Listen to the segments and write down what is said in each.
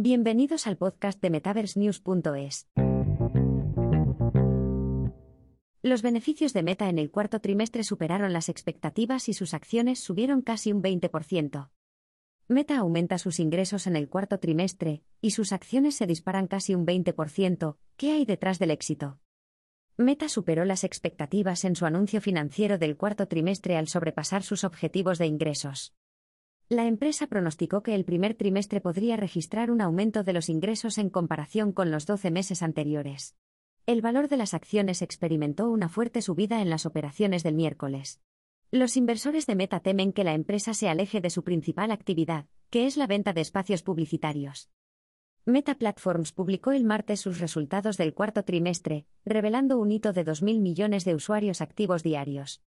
Bienvenidos al podcast de MetaverseNews.es. Los beneficios de Meta en el cuarto trimestre superaron las expectativas y sus acciones subieron casi un 20%. Meta aumenta sus ingresos en el cuarto trimestre, y sus acciones se disparan casi un 20%. ¿Qué hay detrás del éxito? Meta superó las expectativas en su anuncio financiero del cuarto trimestre al sobrepasar sus objetivos de ingresos. La empresa pronosticó que el primer trimestre podría registrar un aumento de los ingresos en comparación con los 12 meses anteriores. El valor de las acciones experimentó una fuerte subida en las operaciones del miércoles. Los inversores de Meta temen que la empresa se aleje de su principal actividad, que es la venta de espacios publicitarios. Meta Platforms publicó el martes sus resultados del cuarto trimestre, revelando un hito de 2.000 millones de usuarios activos diarios.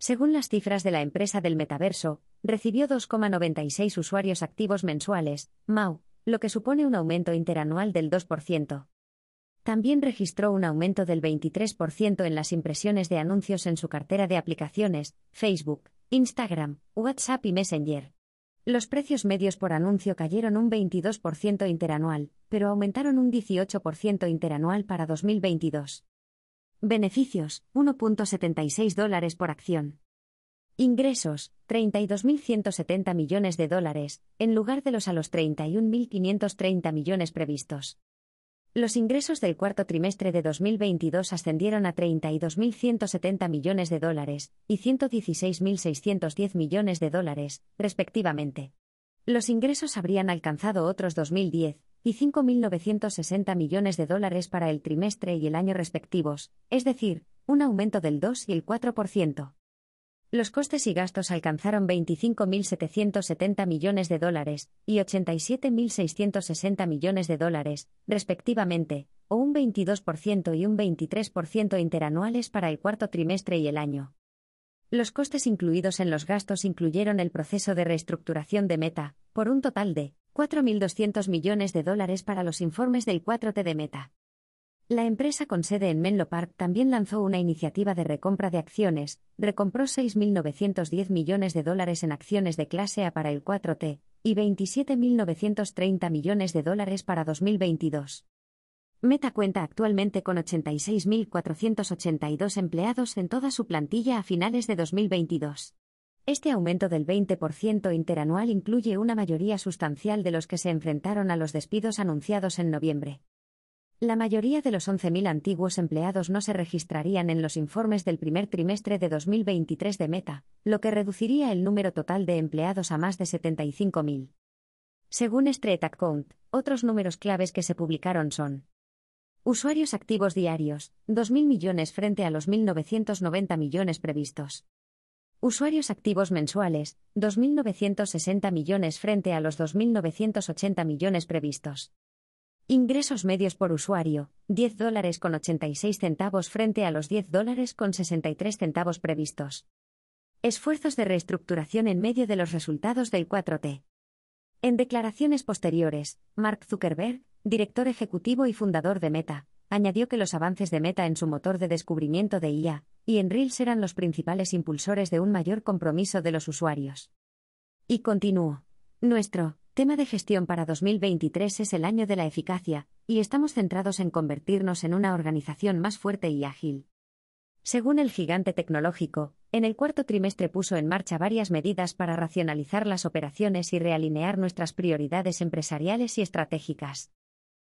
Según las cifras de la empresa del metaverso, recibió 2,96 usuarios activos mensuales, MAU, lo que supone un aumento interanual del 2%. También registró un aumento del 23% en las impresiones de anuncios en su cartera de aplicaciones, Facebook, Instagram, WhatsApp y Messenger. Los precios medios por anuncio cayeron un 22% interanual, pero aumentaron un 18% interanual para 2022. Beneficios, 1.76 dólares por acción. Ingresos, 32.170 millones de dólares, en lugar de los a los 31.530 millones previstos. Los ingresos del cuarto trimestre de 2022 ascendieron a 32.170 millones de dólares y 116.610 millones de dólares, respectivamente. Los ingresos habrían alcanzado otros 2010 y 5.960 millones de dólares para el trimestre y el año respectivos, es decir, un aumento del 2 y el 4%. Los costes y gastos alcanzaron 25.770 millones de dólares y 87.660 millones de dólares, respectivamente, o un 22% y un 23% interanuales para el cuarto trimestre y el año. Los costes incluidos en los gastos incluyeron el proceso de reestructuración de Meta, por un total de 4.200 millones de dólares para los informes del 4T de Meta. La empresa con sede en Menlo Park también lanzó una iniciativa de recompra de acciones, recompró 6.910 millones de dólares en acciones de clase A para el 4T y 27.930 millones de dólares para 2022. Meta cuenta actualmente con 86.482 empleados en toda su plantilla a finales de 2022. Este aumento del 20% interanual incluye una mayoría sustancial de los que se enfrentaron a los despidos anunciados en noviembre. La mayoría de los 11.000 antiguos empleados no se registrarían en los informes del primer trimestre de 2023 de Meta, lo que reduciría el número total de empleados a más de 75.000. Según Street Account, otros números claves que se publicaron son Usuarios activos diarios, 2.000 millones frente a los 1.990 millones previstos. Usuarios activos mensuales, 2.960 millones frente a los 2.980 millones previstos. Ingresos medios por usuario, 10 dólares con 86 centavos frente a los 10 dólares con 63 centavos previstos. Esfuerzos de reestructuración en medio de los resultados del 4T. En declaraciones posteriores, Mark Zuckerberg, director ejecutivo y fundador de Meta, añadió que los avances de Meta en su motor de descubrimiento de IA y en Reels eran los principales impulsores de un mayor compromiso de los usuarios. Y continuó. Nuestro tema de gestión para 2023 es el año de la eficacia, y estamos centrados en convertirnos en una organización más fuerte y ágil. Según el gigante tecnológico, en el cuarto trimestre puso en marcha varias medidas para racionalizar las operaciones y realinear nuestras prioridades empresariales y estratégicas.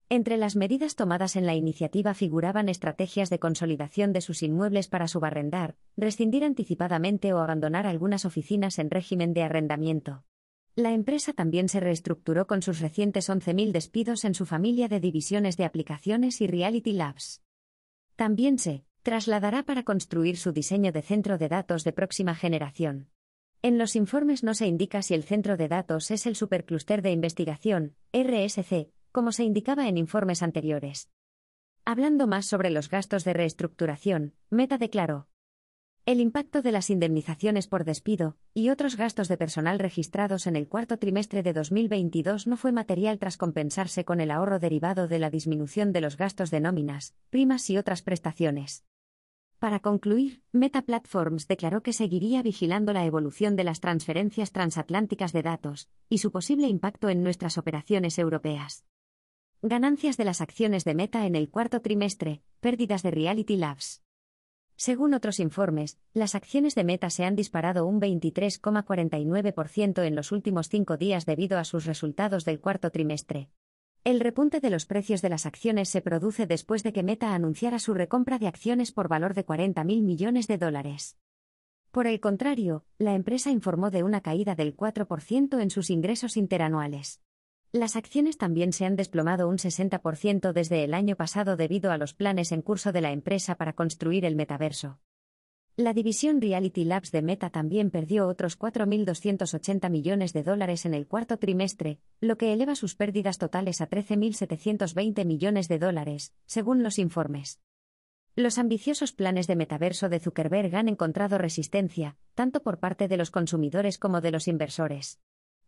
Entre las medidas tomadas en la iniciativa figuraban estrategias de consolidación de sus inmuebles para subarrendar, rescindir anticipadamente o abandonar algunas oficinas en régimen de arrendamiento. La empresa también se reestructuró con sus recientes 11.000 despidos en su familia de divisiones de aplicaciones y Reality Labs. También se trasladará para construir su diseño de centro de datos de próxima generación. En los informes no se indica si el centro de datos es el Supercluster de Investigación, RSC, como se indicaba en informes anteriores. Hablando más sobre los gastos de reestructuración, Meta declaró, el impacto de las indemnizaciones por despido y otros gastos de personal registrados en el cuarto trimestre de 2022 no fue material tras compensarse con el ahorro derivado de la disminución de los gastos de nóminas, primas y otras prestaciones. Para concluir, Meta Platforms declaró que seguiría vigilando la evolución de las transferencias transatlánticas de datos y su posible impacto en nuestras operaciones europeas. Ganancias de las acciones de Meta en el cuarto trimestre, pérdidas de Reality Labs. Según otros informes, las acciones de Meta se han disparado un 23,49% en los últimos cinco días debido a sus resultados del cuarto trimestre. El repunte de los precios de las acciones se produce después de que Meta anunciara su recompra de acciones por valor de 40.000 millones de dólares. Por el contrario, la empresa informó de una caída del 4% en sus ingresos interanuales. Las acciones también se han desplomado un 60% desde el año pasado debido a los planes en curso de la empresa para construir el metaverso. La división Reality Labs de Meta también perdió otros 4.280 millones de dólares en el cuarto trimestre, lo que eleva sus pérdidas totales a 13.720 millones de dólares, según los informes. Los ambiciosos planes de metaverso de Zuckerberg han encontrado resistencia, tanto por parte de los consumidores como de los inversores.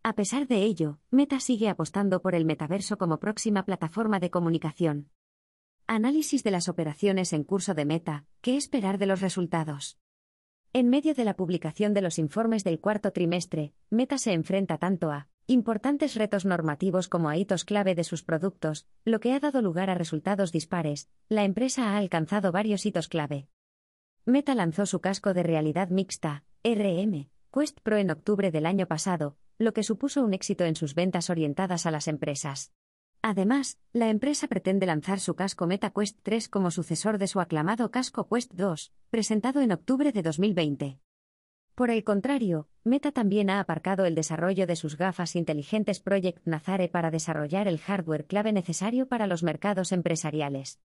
A pesar de ello, Meta sigue apostando por el metaverso como próxima plataforma de comunicación. Análisis de las operaciones en curso de Meta, ¿qué esperar de los resultados? En medio de la publicación de los informes del cuarto trimestre, Meta se enfrenta tanto a importantes retos normativos como a hitos clave de sus productos, lo que ha dado lugar a resultados dispares. La empresa ha alcanzado varios hitos clave. Meta lanzó su casco de realidad mixta, RM, Quest Pro en octubre del año pasado, lo que supuso un éxito en sus ventas orientadas a las empresas. Además, la empresa pretende lanzar su casco MetaQuest 3 como sucesor de su aclamado casco Quest 2, presentado en octubre de 2020. Por el contrario, Meta también ha aparcado el desarrollo de sus gafas inteligentes Project Nazare para desarrollar el hardware clave necesario para los mercados empresariales.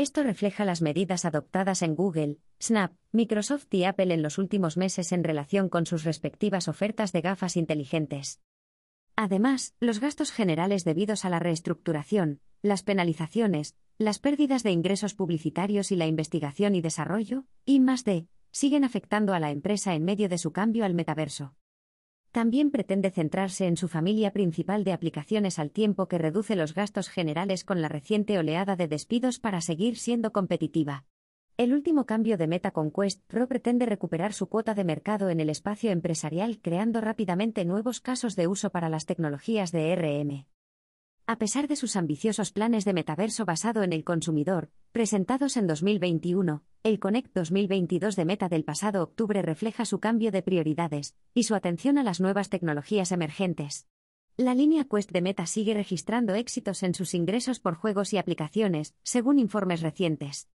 Esto refleja las medidas adoptadas en Google, Snap, Microsoft y Apple en los últimos meses en relación con sus respectivas ofertas de gafas inteligentes. Además, los gastos generales debidos a la reestructuración, las penalizaciones, las pérdidas de ingresos publicitarios y la investigación y desarrollo, y más de, siguen afectando a la empresa en medio de su cambio al metaverso. También pretende centrarse en su familia principal de aplicaciones al tiempo que reduce los gastos generales con la reciente oleada de despidos para seguir siendo competitiva. El último cambio de Meta con Quest Pro pretende recuperar su cuota de mercado en el espacio empresarial creando rápidamente nuevos casos de uso para las tecnologías de RM. A pesar de sus ambiciosos planes de metaverso basado en el consumidor, presentados en 2021, el Connect 2022 de Meta del pasado octubre refleja su cambio de prioridades y su atención a las nuevas tecnologías emergentes. La línea Quest de Meta sigue registrando éxitos en sus ingresos por juegos y aplicaciones, según informes recientes.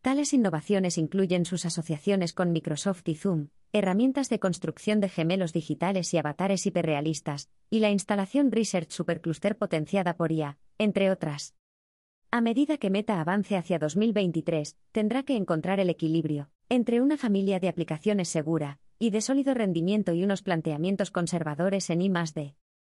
Tales innovaciones incluyen sus asociaciones con Microsoft y Zoom, herramientas de construcción de gemelos digitales y avatares hiperrealistas, y la instalación Research Supercluster potenciada por IA, entre otras. A medida que Meta avance hacia 2023, tendrá que encontrar el equilibrio entre una familia de aplicaciones segura y de sólido rendimiento y unos planteamientos conservadores en I+D.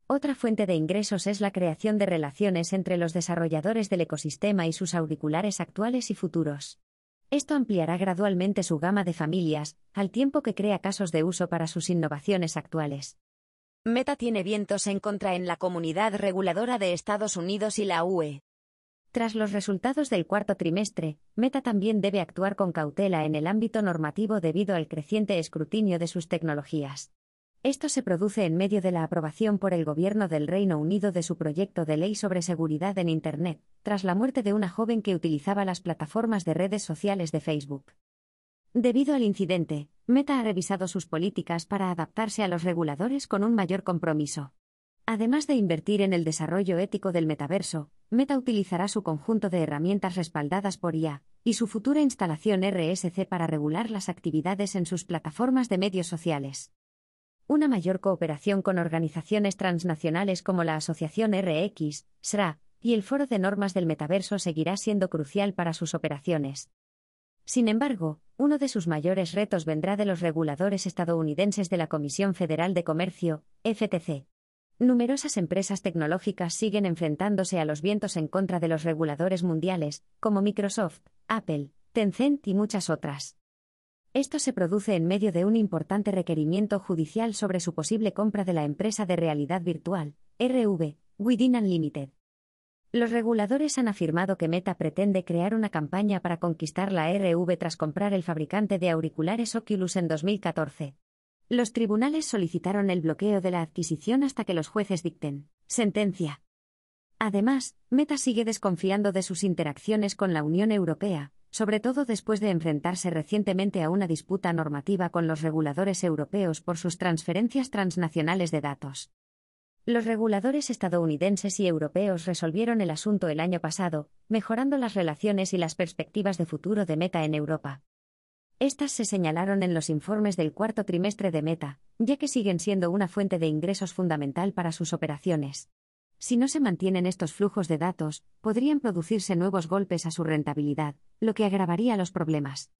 Otra fuente de ingresos es la creación de relaciones entre los desarrolladores del ecosistema y sus auriculares actuales y futuros. Esto ampliará gradualmente su gama de familias, al tiempo que crea casos de uso para sus innovaciones actuales. Meta tiene vientos en contra en la comunidad reguladora de Estados Unidos y la UE. Tras los resultados del cuarto trimestre, Meta también debe actuar con cautela en el ámbito normativo debido al creciente escrutinio de sus tecnologías. Esto se produce en medio de la aprobación por el Gobierno del Reino Unido de su proyecto de ley sobre seguridad en Internet, tras la muerte de una joven que utilizaba las plataformas de redes sociales de Facebook. Debido al incidente, Meta ha revisado sus políticas para adaptarse a los reguladores con un mayor compromiso. Además de invertir en el desarrollo ético del metaverso, Meta utilizará su conjunto de herramientas respaldadas por IA y su futura instalación RSC para regular las actividades en sus plataformas de medios sociales. Una mayor cooperación con organizaciones transnacionales como la Asociación RX, SRA, y el Foro de Normas del Metaverso seguirá siendo crucial para sus operaciones. Sin embargo, uno de sus mayores retos vendrá de los reguladores estadounidenses de la Comisión Federal de Comercio, FTC. Numerosas empresas tecnológicas siguen enfrentándose a los vientos en contra de los reguladores mundiales, como Microsoft, Apple, Tencent y muchas otras. Esto se produce en medio de un importante requerimiento judicial sobre su posible compra de la empresa de realidad virtual, RV, Within Unlimited. Los reguladores han afirmado que Meta pretende crear una campaña para conquistar la RV tras comprar el fabricante de auriculares Oculus en 2014. Los tribunales solicitaron el bloqueo de la adquisición hasta que los jueces dicten sentencia. Además, Meta sigue desconfiando de sus interacciones con la Unión Europea, sobre todo después de enfrentarse recientemente a una disputa normativa con los reguladores europeos por sus transferencias transnacionales de datos. Los reguladores estadounidenses y europeos resolvieron el asunto el año pasado, mejorando las relaciones y las perspectivas de futuro de Meta en Europa. Estas se señalaron en los informes del cuarto trimestre de Meta, ya que siguen siendo una fuente de ingresos fundamental para sus operaciones. Si no se mantienen estos flujos de datos, podrían producirse nuevos golpes a su rentabilidad, lo que agravaría los problemas.